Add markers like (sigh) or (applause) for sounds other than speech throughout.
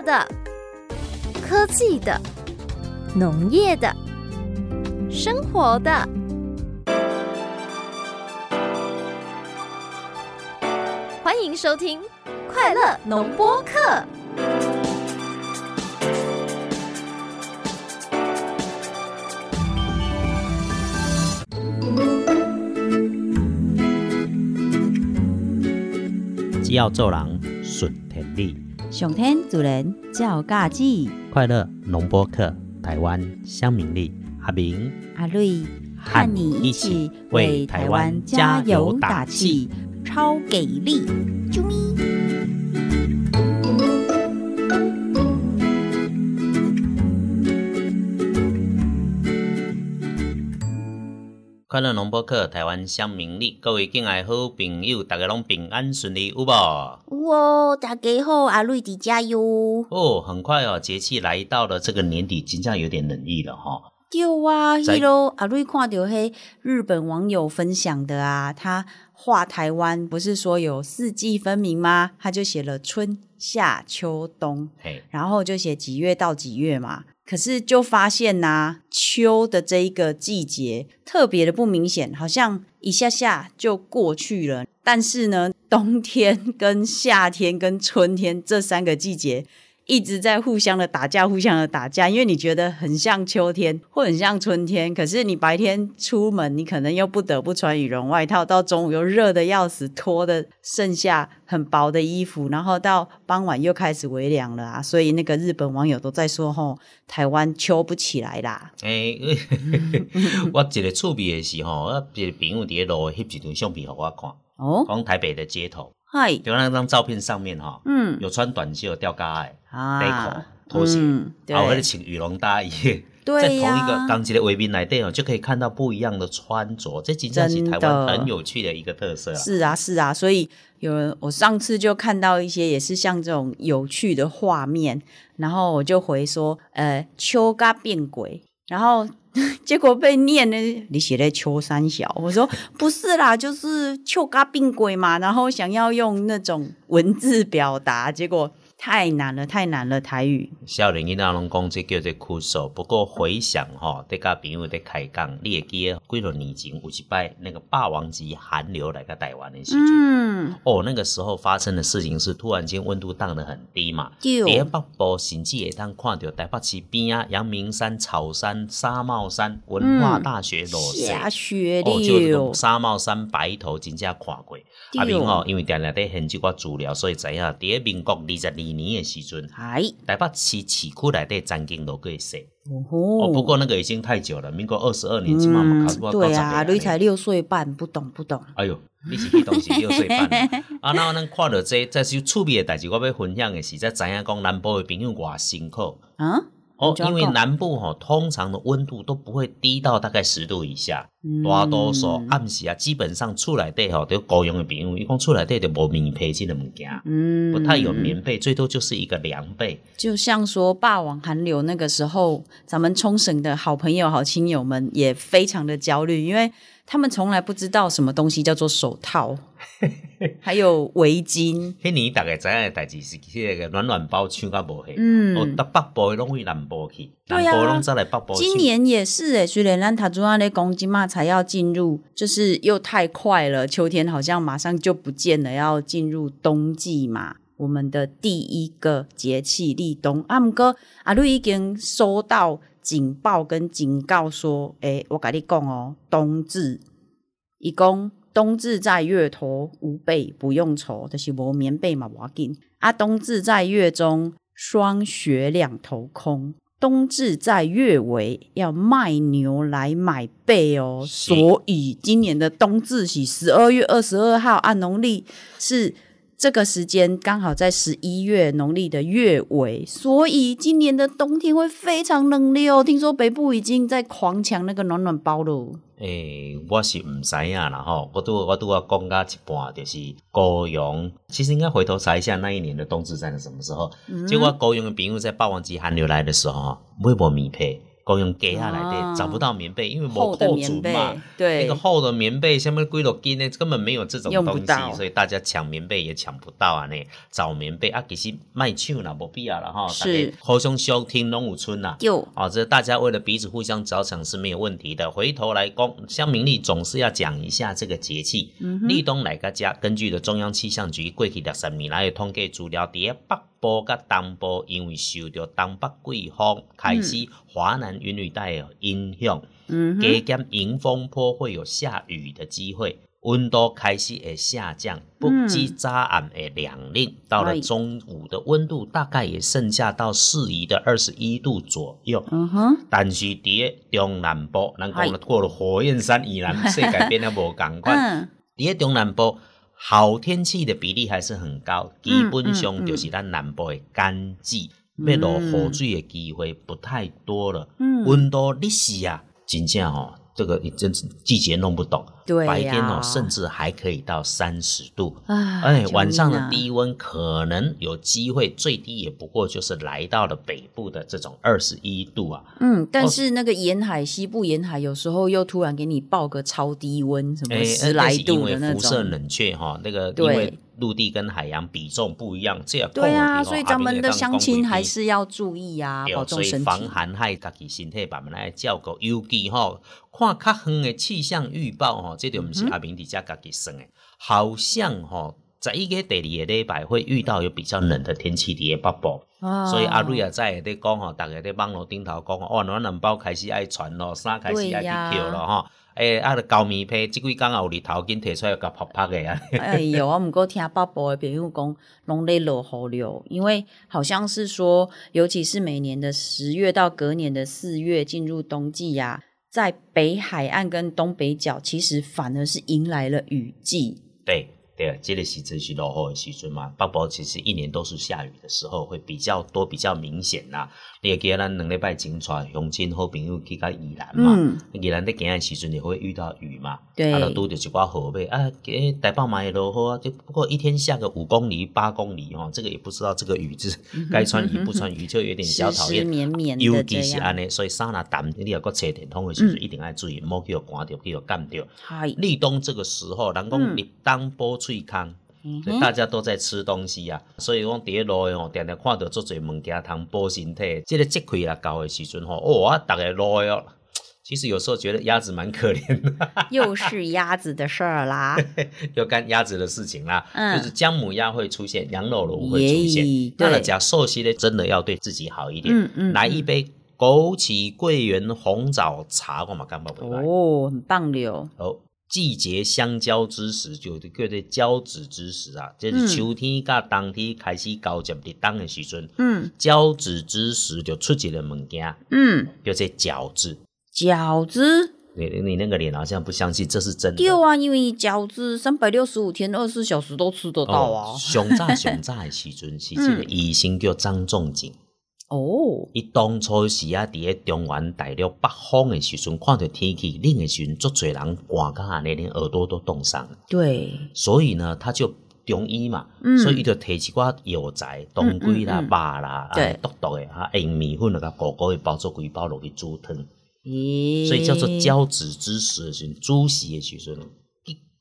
的、科技的、农业的、生活的。欢迎收听《快乐农播课》。只要做人顺天理，上天主人教家己，快乐农播客，台湾乡民力，阿明阿瑞和你一起为台湾加油打气，超给力！啾咪。快乐农播课，台湾乡民力，各位敬爱好朋友，大家拢平安顺利有无？哇，大家好，阿瑞迪加油！哦，很快哦，节气来到了这个年底，真正有点冷意了哈、对啊，在迄咯，阿瑞看到嘿日本网友分享的啊，他画台湾不是说有四季分明吗？他就写了春夏秋冬，嘿，然后就写几月到几月嘛。可是就发现呐、秋的这一个季节特别的不明显，好像一下下就过去了。但是呢，冬天跟夏天跟春天这三个季节一直在互相的打架，互相的打架。因为你觉得很像秋天或很像春天，可是你白天出门，你可能又不得不穿羽绒外套，到中午又热的要死，脱的剩下很薄的衣服，然后到傍晚又开始微凉了啊。所以那个日本网友都在说，吼，台湾秋不起来啦。诶、(laughs) 我一个趣味的是吼，我一个朋友伫咧路翕一张相片互我看，哦，讲台北的街头，嗨，就那张照片上面哈、嗯有穿短袖吊嘎的，啊内裤拖鞋嗯对啊，或者请羽绒大衣，(laughs) 对在同一呀个钢琴的围宾来电哦，就可以看到不一样的穿着，这真正是台湾很有趣的一个特色啊。是啊，是啊，所以有人，我上次就看到一些也是像这种有趣的画面，然后我就回说，呃，秋嘎变鬼，然后 (laughs) 结果被念呢，你写在秋三小，我说 (laughs) 不是啦，就是秋嘎变鬼嘛，然后想要用那种文字表达，结果太难了，太难了，台语，少年囡仔拢讲这叫做酷手，不过回想吼，在甲朋友在开讲，你会记得几多年前有一摆那个霸王级寒流来到台湾的时阵。嗯，哦，那个时候发生的事情是，突然间温度降得很低嘛，对伫北部甚至会当看到台北市边啊，阳明山、草山、沙帽山、文化大学落雪。下雪哦，就沙帽山白头真正看过。对阿明哦，因为定定伫研究我资料，所以知影伫咧民国二十二年的时阵，哎，台北市市区内底曾经落过雪。哦哦，不过那个已经太久了，民国二十二年，起码嘛考过对啊，你你才六岁半，不懂不懂。哎呦，你是去当时六岁半啊！然后咱看到这这是趣味的代志，我要分享的是，才知影讲南部的朋友偌辛苦啊？哦因为南部吼、通常的温度都不会低到大概十度以下，嗯。大多数暗时啊，基本上厝内底吼，都高用的朋友，一共厝内底就无棉被这个物件，嗯。不太有棉被，最多就是一个凉被。就像说霸王寒流那个时候，咱们冲绳的好朋友、好亲友们也非常的焦虑，因为他们从来不知道什么东西叫做手套，还有围巾。(laughs) 迄年大概知影的代志是，迄个暖暖包抢到无去，嗯哦，到北部去南部去，南部拢再来北部抢。今年也是诶，虽然咱塔朱阿的公鸡嘛才要进入，就是又太快了，秋天好像马上就不见了，要进入冬季嘛。我们的第一个节气立冬，啊，毋过阿瑞已经收到警报跟警告说，诶、我跟你讲哦，冬至，一共冬至在月头，无被不用愁，就是无棉被嘛，无要紧。啊，冬至在月中，霜雪两头空。冬至在月尾，要卖牛来买被哦。所以今年的冬至是十二月二十二号，按农历是这个时间刚好在十一月农历的月尾，所以今年的冬天会非常冷冽哦。听说北部已经在狂抢那个暖暖包了。诶、我是毋知影啦吼，我拄我拄啊讲到一半，就是高雄，其实应该回头查一下那一年的冬至在什么时候。结果高雄的朋友在霸王级寒流来的时候，买无米被，公用给下来的，啊找不到棉被，因为没厚的扣棉嘛。，对，那个厚的棉被下面归落筋呢，根本没有这种东西，所以大家抢棉被也抢不到啊呢。找棉被啊，其实卖唱啦，没必要了哈。是互相收听拢有村呐。有哦，这大家为了彼此互相着想是没有问题的。回头来讲，乡民历总是要讲一下这个节气。嗯立冬来个家，根据的中央气象局过去的十年来的统计资料，伫咧北部甲东部，因为受到东北季风开始华南云雨带的影响，嗯加减迎风坡会有下雨的机会。温度开始会下降，不及早晚的凉令，到了哎中午的温度大概也剩下到适宜的二十一度左右。嗯哼，但是伫咧中南部，咱讲过了火焰山以南，(laughs) 世界变得无共款。嗯，伫咧中南部，好天气的比例还是很高，基本上就是咱南部的干季，要落雨水的机会不太多了。嗯。温度你是啊，真正哦，这个你真是季节弄不懂。白天哦，甚至还可以到三十度。啊，哎，晚上的低温可能有机会，最低也不过就是来到了北部的这种二十一度啊。嗯，但是那个沿海、西部沿海有时候又突然给你报个超低温，什么哎，十来那是因为度的那辐射种。冷却哈，那个因对为陆地跟海洋比重不一样，这样对啊，哦所以咱们的乡亲还是要注意啊，保重所以身体。防寒害家己身体慢慢来照顾，尤其吼看较远的气象预报吼，这就不是嗯阿明伫遮家己算的，好像吼。在一个第二个礼拜会遇到有比较冷的天气伫个北部，啊所以阿瑞也在咧讲吼，大家咧网络顶头讲吼，哇，暖暖包开始爱传咯，衫开始爱去对呀。扣咯吼，诶、啊，高棉被即几工也有日头紧摕出来甲拍拍的啊，哎呦，(laughs) 我毋过听北部的朋友讲，拢咧落雨了，因为好像是说，尤其是每年的十月到隔年的四月进入冬季呀、在北海岸跟东北角，其实反而是迎来了雨季。对对，这个时阵是落雨的时阵嘛，北部其实一年都是下雨的时候，会比较多、比较明显啦。你会记得咱两礼拜前带乡亲好朋友去到宜兰嘛，嗯，宜兰在行的时阵也会遇到雨嘛，对啊，就拄着一寡河尾啊，诶，台北嘛也落雨啊，就不过一天下个五公里、八公里哦，这个也不知道这个雨是该穿雨不穿雨，就有点小讨厌。湿湿绵绵尤的这样。其是安尼，所以衫若淡，你若搁吹电风的时阵，嗯一定要注意，莫叫寒着，叫干着。嗨，立冬这个时候，人讲嗯立冬补喙空，嗯所以大家都在吃东西啊，所以讲伫咧路诶吼，常常看到足侪物件通补身体。即、个节气来到的时阵吼，哦，啊，逐个路诶哦，其实有时候觉得鸭子蛮可怜的，(laughs) 又是鸭子的事儿啦。(laughs) 又干鸭子的事情啦，嗯就是姜母鸭会出现，羊肉炉会出现耶。那了对假寿司呢，真的要对自己好一点，嗯嗯来一杯枸杞桂圆红枣茶，我嘛感觉不赖。哦，很棒了。哦，季节相交之时，就叫做交子之时啊，这嗯是秋天甲冬天开始交接入冬的时阵，嗯交子之时就出一个物件，嗯，叫做饺子。饺子你你那个脸好像不相信，这是真的。对啊，因为饺子三百六十五天、二十四小时都吃得到啊。哦上早上早的时阵是这个医生叫张仲景，哦，伊当初时啊，伫咧中原大陆北方诶时阵，看着天气冷诶时阵，足侪人寒甲安尼，连耳朵都冻伤。对，所以呢，他就中医嘛，嗯。所以伊就摕一寡药材，当归啦、肉啦，对。啊，毒毒的啊，用面粉啊，甲糊糊的包做几包落去煮汤，咦，所以叫做交子之时的时阵，煮时的时阵，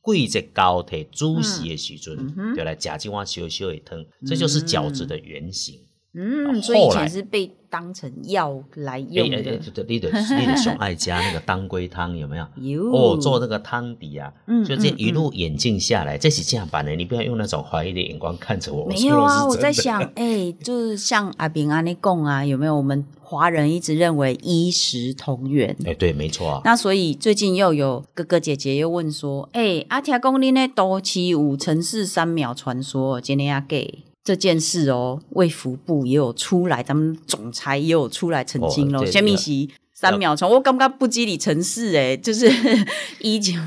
季节交替煮时的时阵，就来食一碗小小的汤，这就是饺子的原型。嗯，所以以前是被当成药来哎用的。哎哎，对你的你的熊爱加那个当归汤有没有？(laughs) 有哦，做那个汤底啊，嗯就这一路演进下来，这是这样版的，你不要用那种怀疑的眼光看着我。没有啊，我在想，哎、就是像阿炳阿尼贡啊，有没有？我们华人一直认为衣食同源。哎，对，没错啊。那所以最近又有哥哥姐姐又问说，哎、阿听讲你那都七五城市三秒传说，今天要给这件事哦，卫福部也有出来，咱们总裁也有出来澄清咯。哦这虾米是三秒钟？我感觉不吉利城市诶，就是 (laughs) 以前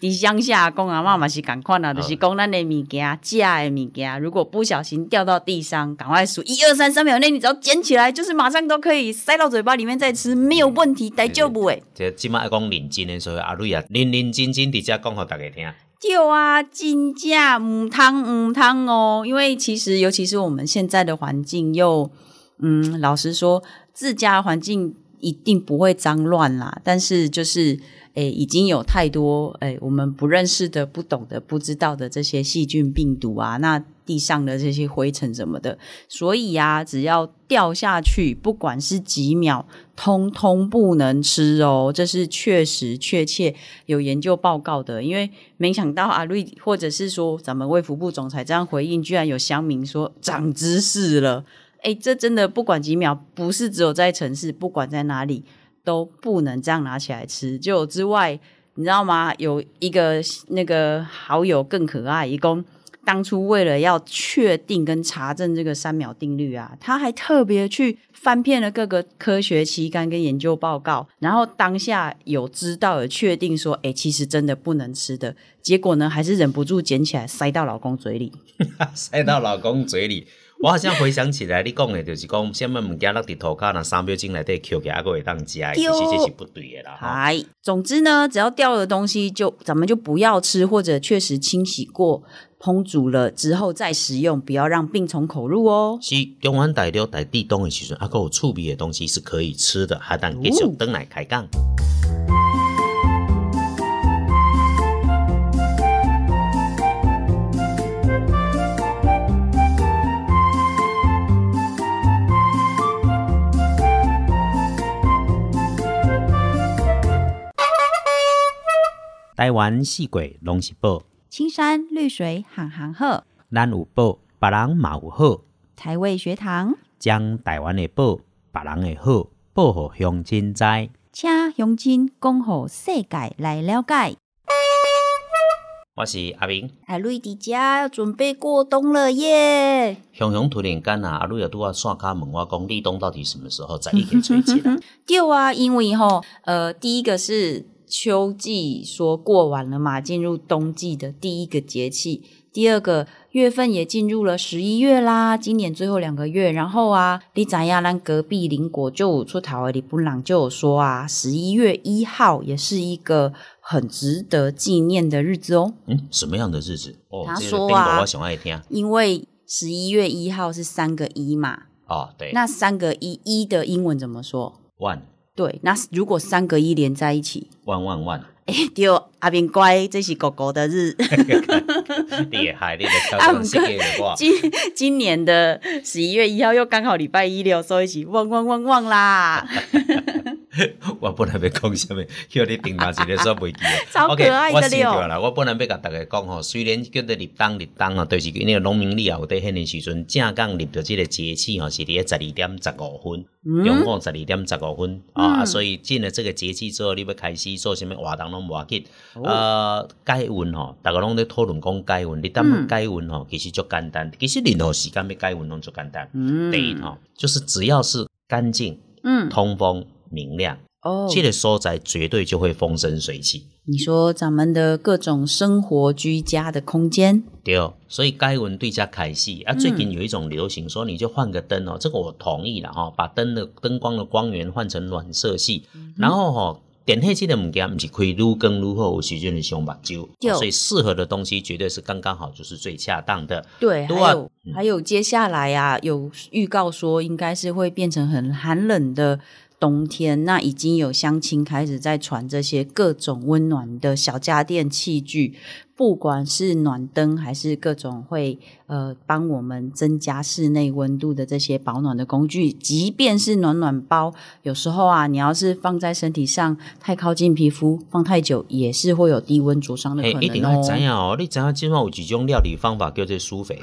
伫乡下讲阿妈嘛是共款啊，就是讲咱的物件、食的物件，如果不小心掉到地上，赶快数一二三，三秒内你只要捡起来，就是马上都可以塞到嘴巴里面再吃，没有问题，大丈夫诶。这即摆爱讲认真的，所以阿瑞啊，认认真真伫遮讲互大家听。对啊，金价唔汤唔汤哦，因为其实尤其是我们现在的环境又，嗯，老实说，自家环境一定不会脏乱啦，但是就是。诶，已经有太多诶，我们不认识的、不懂的、不知道的这些细菌、病毒啊，那地上的这些灰尘什么的，所以呀、只要掉下去，不管是几秒，通通不能吃哦。这是确实确切有研究报告的，因为没想到阿瑞或者是说咱们卫福部总裁这样回应，居然有乡民说长知识了。诶，这真的不管几秒，不是只有在城市，不管在哪里。都不能这样拿起来吃。就之外，你知道吗？有一个那个好友更可爱，一共当初为了要确定跟查证这个三秒定律啊，他还特别去翻遍了各个科学期刊跟研究报告，然后当下有知道有确定说，哎，其实真的不能吃的。结果呢，还是忍不住捡起来塞到老公嘴里，(laughs) 塞到老公嘴里。我好像回想起来，你讲的就是讲什么物件落伫涂骹，那三秒钟内底捡起来，还会当食，其实这是不对的啦。嗨，总之呢，只要掉了东西，就咱们就不要吃，或者确实清洗过、烹煮了之后再食用，不要让病从口入哦。是中原大陆在地东的时阵，还有趣味的东西是可以吃的，还当继续登来开讲。台湾四季拢是宝，青山绿水行行好，咱有宝，别人嘛有好。台味学堂，将台湾的宝，别人的好，报互乡亲知。请乡亲讲互世界来了解。我是阿明，阿瑞迪家要准备过冬了耶！熊熊突然间啊，阿瑞也拄啊线卡问我讲，立冬到底什么时候才一给吹起来？(laughs) 对啊，因为吼，呃，第一个是秋季说过完了嘛，进入冬季的第一个节气。第二个月份也进入了十一月啦，今年最后两个月。然后啊，你知呀，咱隔壁邻国就出头的李布朗就有说啊，十一月一号也是一个很值得纪念的日子哦。嗯，什么样的日子？哦，他这个说啊我想爱听。因为十一月一号是三个一嘛，哦，对，那三个一一的英文怎么说？万对，那如果三个一连在一起，万万万，哎、对，阿边乖，这是狗狗的日。(laughs) 厉害，你的挑战世界的，今今年的十一月一号又刚好礼拜一了，所以一起汪汪汪汪啦，(laughs) (laughs) 我本来要讲什么，(laughs) 叫你定嘛一个煞袂记的。(laughs) 超可 OK，我爱的了。想到啦，我本来要甲大家讲吼，虽然叫做立冬立冬啊，就是因为农民历啊，有伫迄年时阵正刚立到即个节气吼，是伫咧十二点十五分，中午十二点十五分啊，所以进了这个节气之后，你要开始做什么活动拢无要紧。呃，解温吼，大家拢咧讨论讲解温，你当要解温吼，其实就简单，其实任何时间要解温拢就简单。嗯第一吼，就是只要是干净、嗯，通风、明亮。哦，这个所在绝对就会风生水起。你说咱们的各种生活居家的空间，对，所以该文对家开戏啊。最近有一种流行说，你就换个灯哦，这个我同意了哈，把灯的灯光的光源换成暖色系，然后哈。点黑器的物件，不是可以愈更愈好，有时阵的上目睭，对所以适合的东西绝对是刚刚好，就是最恰当的。对，还有、还有接下来啊，有预告说应该是会变成很寒冷的冬天，那已经有乡亲开始在传这些各种温暖的小家电器具，不管是暖灯还是各种会呃帮我们增加室内温度的这些保暖的工具，即便是暖暖包，有时候啊，你要是放在身体上太靠近皮肤，放太久也是会有低温灼伤的可能哦一定。要知影哦，你知影今晚有几种料理方法叫做舒肥，(laughs)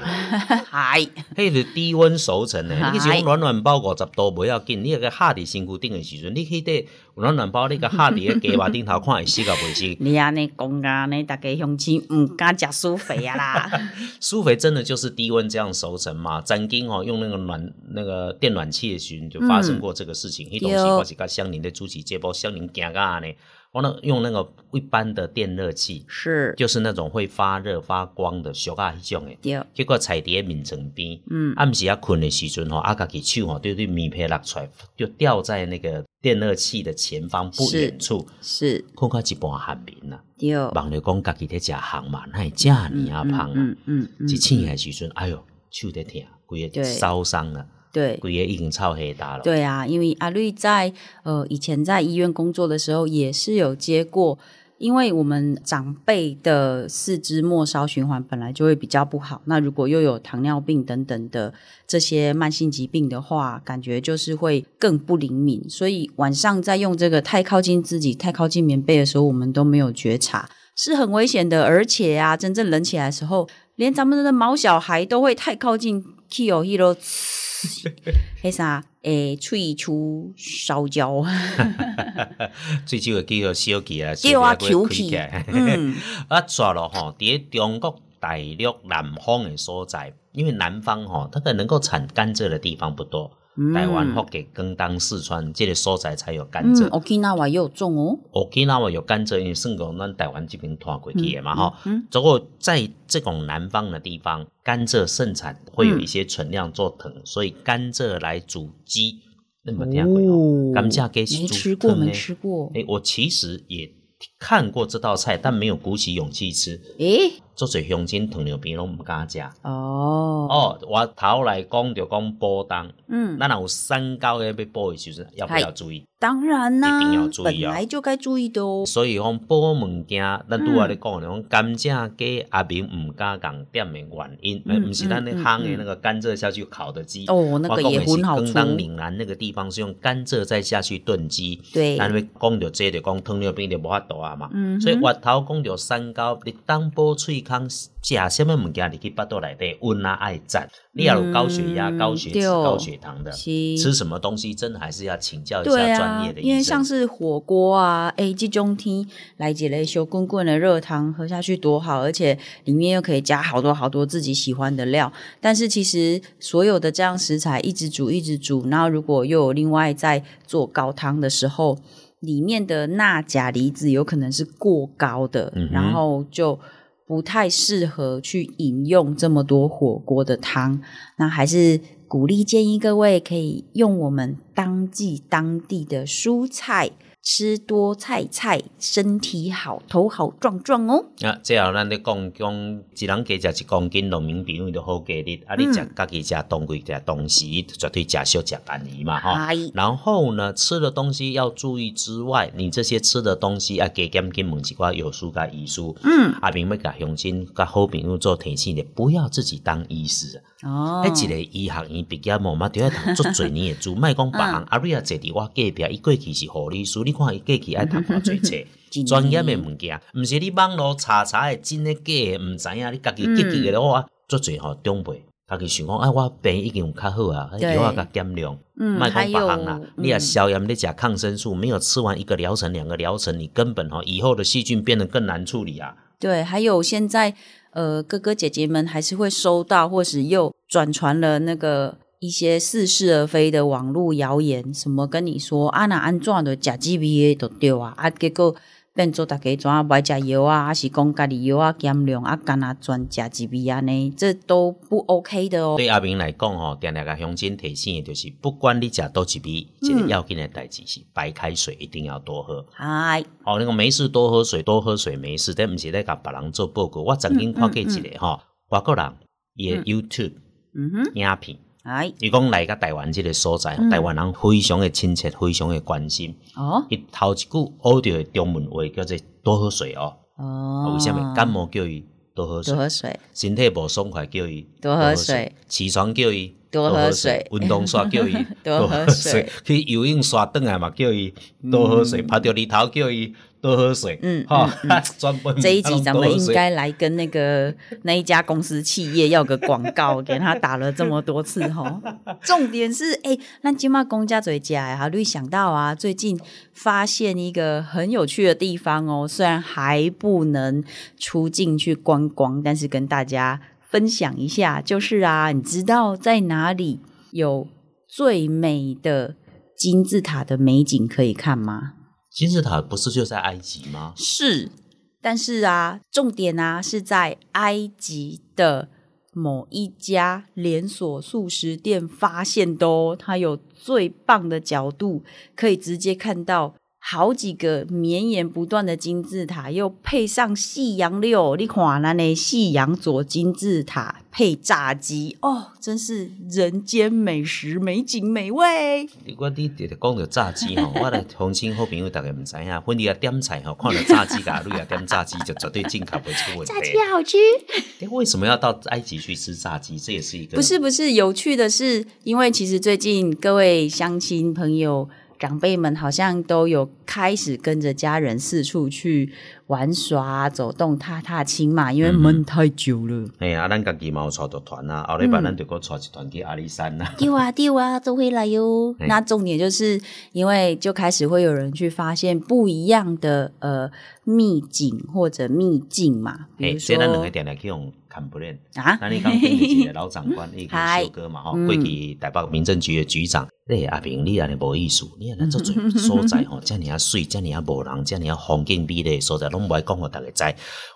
嗨，迄是低温熟成的。嗨你是讲暖暖包五十度不要紧，你那个下伫身躯顶的时阵，你去底有暖暖包，你个下伫个鸡肉顶头看会死个袂死。(laughs) 你安尼讲啊，你大家相亲唔敢食苏肥啊啦。(laughs) 苏肥真的就是低温这样熟成嘛？曾经哦，用那个暖那个电暖器的时候就发生过这个事情。迄、东西对我是甲乡邻的主持节目，乡邻惊啊呢，我那用那个一般的电热器，是，就是那种会发热发光的小啊迄种的。对，结果踩伫眠床边，嗯，暗时啊困的时阵吼，啊家己手吼对对棉被落出来，就掉在那个电热器的前方不远处，是，看看一半寒眠啦。对，望着讲家己在食烘嘛，那遮尔啊芳啊。嗯嗯嗯，一醒的时阵，哎哟，手在疼，规个烧伤了。对规个已经超黑大了。对啊，因为阿绿在呃以前在医院工作的时候，也是有接过。因为我们长辈的四肢末梢循环本来就会比较不好，那如果又有糖尿病等等的这些慢性疾病的话，感觉就是会更不灵敏。所以晚上在用这个太靠近自己、太靠近棉被的时候，我们都没有觉察，是很危险的。而且啊，真正冷起来的时候，连咱们的毛小孩都会太靠近，Q 一咯，黑啥？诶，喙出烧焦，(laughs) 最少会叫做小气啊，叫啊小求气气开。嗯，(laughs) 啊，抓了吼，伫中国大陆南方的所在，因为南方吼，它可能够产甘蔗的地方不多。台湾、福建、广东、四川这个所在才有甘嗯蔗。，Okinawa 也有种哦，Okinawa 有甘蔗，因为算讲咱台湾这边拖过去的嘛哈。嗯不过在这种南方的地方，甘蔗盛产会有一些存量做藤，所以甘蔗来煮鸡，那么听过哦？甘蔗给没煮吃过，没吃过，诶，我其实也看过这道菜，但没有鼓起勇气吃。诶，做侪乡亲糖尿病拢毋敢食。哦，哦，我头来讲就讲补当，嗯，咱若有三高要补的时阵，要不要注意？当然啦、一定要注意哦本来就该注意的哦。所以讲补物件，咱拄仔咧讲咧，讲甘蔗鸡阿明毋敢共点的原因，毋是咱咧嗯烘的那个甘蔗下去烤的鸡。哦，那个也很好出，更当岭南那个地方是用甘蔗再下去炖鸡。对，咱要讲到这就讲糖尿病就无法度啊嘛。嗯所以我头讲到三高，你当补喙空食什么物件入去腹肚内底，温啊爱赞。你要有高血压、嗯高血脂、高血糖的，是吃什么东西真的还是要请教一下专啊业的，医生。因为像是火锅啊，哎，这中天来几类小滚滚的热汤喝下去多好，而且里面又可以加好多好多自己喜欢的料。但是其实所有的这样食材一直煮一直煮，然后如果又有另外在做高汤的时候，里面的钠钾离子有可能是过高的，嗯然后就。不太适合去饮用这么多火锅的汤，那还是鼓励建议各位可以用我们当季当地的蔬菜，吃多菜菜，身体好，头好壮壮哦。啊，最后咱咧讲讲，一人加食一公斤农民比例就好价日，啊，你食嗯家己食当季食当时，绝对食少食便宜嘛，吼。嗨，然后呢，吃的东西要注意之外，你这些吃的东西要加减紧问一寡药师甲医师。嗯，阿明要甲乡亲、甲好朋友做提醒的，不要自己当医师。哦，迄、一个医学院毕业无嘛，就要读足侪年的书，莫讲别行。阿瑞啊，坐伫我隔壁，伊过去是护理师，你看伊过去爱读偌侪册。专业的物件，毋是你网络查查的真诶假诶，毋知影你家己记记的话，足侪吼长辈，家己想讲，哎，我病已经有较好啊，对药啊甲减量，嗯，卖还有讲别行啦，你啊嗯消炎，你食抗生素，没有吃完一个疗程、两个疗程，你根本吼以后的细菌变得更难处理啊。对，还有现在呃，哥哥姐姐们还是会收到，或是又转传了那个一些似是而非的网络谣言，什么跟你说啊那安怎的假 G B A 都对啊，啊结果变做大家怎啊买食药啊，还是讲家己药啊减量啊，干那专食一味安尼，这都不 OK 的哦。对阿明来讲吼，定定甲乡亲提醒的就是，不管你食倒一味，一个要紧的代志是白开水一定要多喝。嗨，哦，那个没事多喝水，多喝水没事，但毋是咧甲别人做报告。我曾经看过一个吼，外国人伊的 YouTube 嗯哼，影片，哎，伊讲来个台湾即个所在，台湾人非常的亲切，非常的关心。哦。伊头一句学着的中文话叫做多喝水哦。哦，为什么？感冒叫伊多喝水。多？喝水，身体无爽快叫伊多喝水，起床叫伊多喝水。运动刷叫伊 (laughs) 多喝水，去游泳刷转来嘛叫伊多喝水，拍着日头叫伊多喝水，嗯哈，(laughs) 专门这一集咱们应该。该来跟那个那一家公司企业要个广告，给他打了这么多次哈。(laughs) 重点是，哎、那今嘛公家嘴家哈，绿想到啊，最近发现一个很有趣的地方哦，虽然还不能出境去观光，但是跟大家分享一下，就是啊，你知道在哪里有最美的金字塔的美景可以看吗？金字塔不是就在埃及吗？是，但是啊，重点啊是在埃及的某一家连锁素食店发现的哦，它有最棒的角度，可以直接看到好几个绵延不断的金字塔，又配上夕阳六，你看那呢夕阳左金字塔配炸鸡，哦，真是人间美食，美景美味。我你直直讲到炸鸡吼，我的同亲好朋友大概唔知影，婚礼啊点菜吼，看到炸鸡噶路啊点炸鸡，就绝对进口不会出问题。炸鸡好吃，诶为什么要到埃及去吃炸鸡？这也是一个不是不是，有趣的是，因为其实最近各位乡亲朋友。长辈们好像都有开始跟着家人四处去玩耍、走动、踏踏青嘛，因为闷太久了。哎呀，咱家己嘛有带着团啊，后礼拜咱就搁带一团去阿里山啦。丢啊丢啊，都会来哟。那重点就是因为就开始会有人去发现不一样的呃秘境或者秘境嘛，比诶，如说。啊，那你刚跟一个老长官，一个嗨小哥嘛吼，嗯过去台北民政局的局长，诶，阿平，你安尼无意思，你安尼做做 (laughs) 所在吼，遮尔啊水，遮尔啊无人，遮尔啊风景美丽的所在，拢无爱讲互逐个知。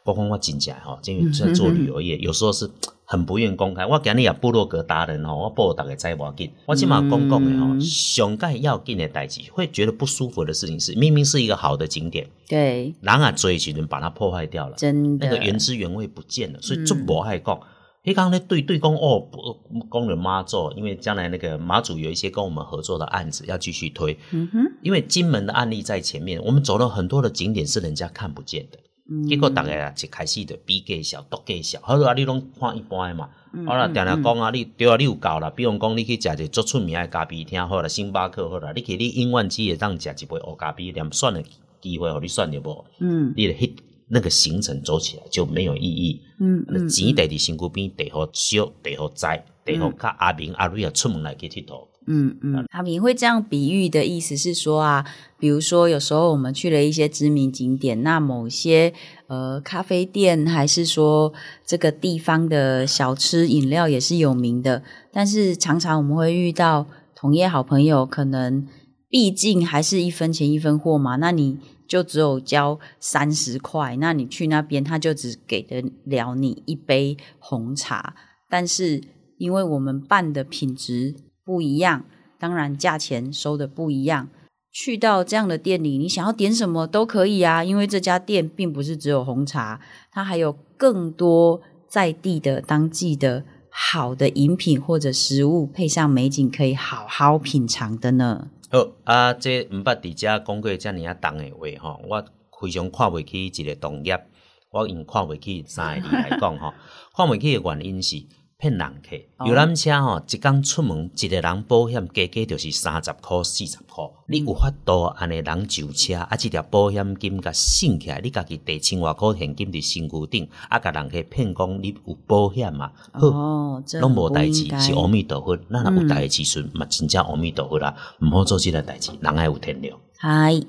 我讲我真正吼，因为在做旅游业，(laughs) 有时候是很不愿公开。我今日也部落格达人吼，我报大家知无要紧。我起码讲讲的吼，嗯上盖要紧的代志，会觉得不舒服的事情是，明明是一个好的景点，对，人啊追时阵把它破坏掉了。真的那个原汁原味不见了，所以就无爱讲。迄刚咧对对公哦，不工人妈做，因为将来那个马祖有一些跟我们合作的案子要继续推，嗯哼，因为金门的案例在前面，我们走了很多的景点是人家看不见的，嗯。结果大家啊一开始就比计小，都计小，好啦，你拢看一般的嘛，嗯好啦，定定讲啊，你对啊，你有够啦，比如讲你去食一个足出名的咖啡厅，好啦，星巴克好啦，你去你永远只会当食一杯黑咖啡，连选的机会，互你选着无？嗯。你就迄那个行程走起来就没有意义。嗯嗯，钱摕伫身躯边，地好烧，地好栽，地好甲阿明阿瑞啊出门来去佚佗。嗯嗯，他们会这样比喻的意思是说啊，比如说有时候我们去了一些知名景点，那某些呃咖啡店还是说这个地方的小吃饮料也是有名的，但是常常我们会遇到同业好朋友，可能毕竟还是一分钱一分货嘛，那你就只有交三十块，那你去那边他就只给得了你一杯红茶，但是因为我们办的品质不一样，当然价钱收的不一样。去到这样的店里，你想要点什么都可以啊，因为这家店并不是只有红茶，它还有更多在地的当季的好的饮品或者食物，配上美景，可以好好品尝的呢。好啊，这毋捌伫遮讲过遮尔啊重诶话吼，我非常看袂起一个同业，我用看袂起三个字来讲吼，(laughs) 看袂起诶原因是骗人客。哦游览车吼，一工出门，一个人保险加加就是三十箍、四十箍，你有法度安尼人上车，啊，即条保险金甲省起来，你家己地千外箍现金伫身躯顶，啊，甲人客骗讲你有保险嘛？好。哦，拢无代志是阿弥陀佛。咱若有代志时阵，嘛真正阿弥陀佛啦，毋好做即个代志，人爱有天良。嗨。